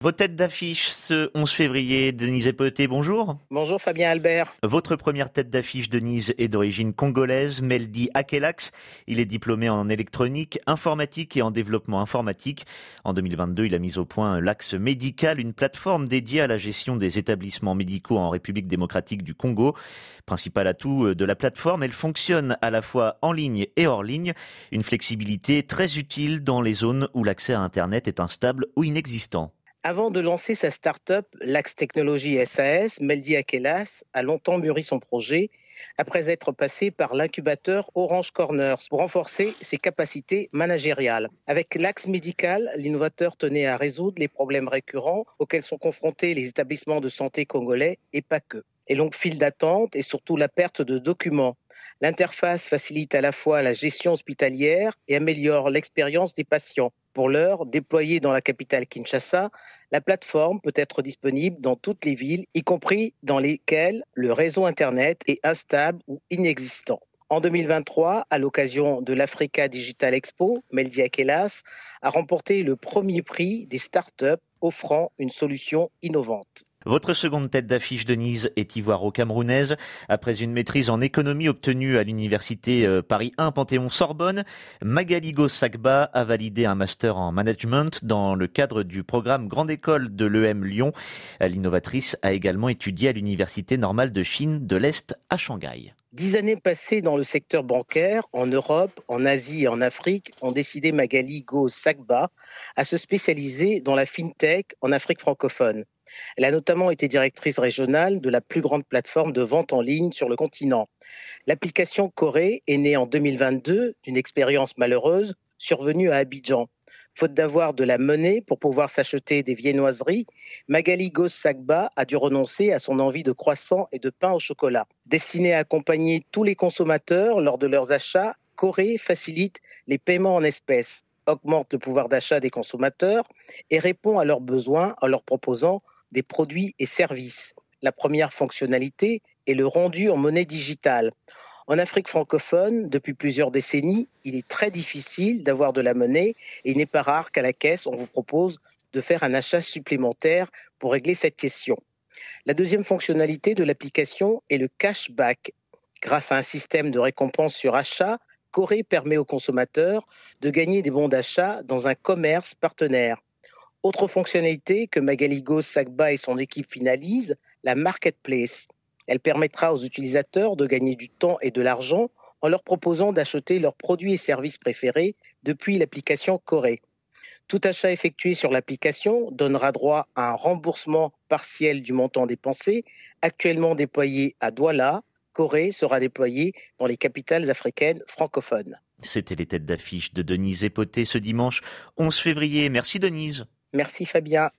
Vos têtes d'affiche ce 11 février, Denise Epoté, bonjour. Bonjour Fabien Albert. Votre première tête d'affiche, Denise, est d'origine congolaise, Meldi Akelax. Il est diplômé en électronique, informatique et en développement informatique. En 2022, il a mis au point l'Axe Médical, une plateforme dédiée à la gestion des établissements médicaux en République démocratique du Congo. Principal atout de la plateforme, elle fonctionne à la fois en ligne et hors ligne. Une flexibilité très utile dans les zones où l'accès à Internet est instable ou inexistant. Avant de lancer sa start-up, l'Axe Technologie SAS, Meldi Akelas a longtemps mûri son projet après être passé par l'incubateur Orange Corners pour renforcer ses capacités managériales. Avec l'axe médical, l'innovateur tenait à résoudre les problèmes récurrents auxquels sont confrontés les établissements de santé congolais et pas que. Les longues files d'attente et surtout la perte de documents. L'interface facilite à la fois la gestion hospitalière et améliore l'expérience des patients. Pour l'heure, déployée dans la capitale Kinshasa, la plateforme peut être disponible dans toutes les villes, y compris dans lesquelles le réseau Internet est instable ou inexistant. En 2023, à l'occasion de l'Africa Digital Expo, Meldia Kelas a remporté le premier prix des startups offrant une solution innovante. Votre seconde tête d'affiche, Denise, est ivoiro-camerounaise. Après une maîtrise en économie obtenue à l'université euh, Paris 1 Panthéon-Sorbonne, Magaligo Sakba a validé un master en management dans le cadre du programme Grande École de l'EM Lyon. L'innovatrice a également étudié à l'université normale de Chine de l'Est à Shanghai. Dix années passées dans le secteur bancaire, en Europe, en Asie et en Afrique, ont décidé Magali Go Sakba à se spécialiser dans la fintech en Afrique francophone. Elle a notamment été directrice régionale de la plus grande plateforme de vente en ligne sur le continent. L'application Corée est née en 2022 d'une expérience malheureuse survenue à Abidjan. Faute d'avoir de la monnaie pour pouvoir s'acheter des viennoiseries, Magali Gos Sagba a dû renoncer à son envie de croissant et de pain au chocolat. Destinée à accompagner tous les consommateurs lors de leurs achats, Corée facilite les paiements en espèces, augmente le pouvoir d'achat des consommateurs et répond à leurs besoins en leur proposant des produits et services. La première fonctionnalité est le rendu en monnaie digitale. En Afrique francophone, depuis plusieurs décennies, il est très difficile d'avoir de la monnaie et il n'est pas rare qu'à la caisse, on vous propose de faire un achat supplémentaire pour régler cette question. La deuxième fonctionnalité de l'application est le cashback. Grâce à un système de récompense sur achat, Corée permet aux consommateurs de gagner des bons d'achat dans un commerce partenaire. Autre fonctionnalité que Magaligo, Sagba et son équipe finalisent, la marketplace. Elle permettra aux utilisateurs de gagner du temps et de l'argent en leur proposant d'acheter leurs produits et services préférés depuis l'application Corée. Tout achat effectué sur l'application donnera droit à un remboursement partiel du montant dépensé, actuellement déployé à Douala. Corée sera déployé dans les capitales africaines francophones. C'était les têtes d'affiche de Denise Epoté ce dimanche 11 février. Merci Denise. Merci Fabien.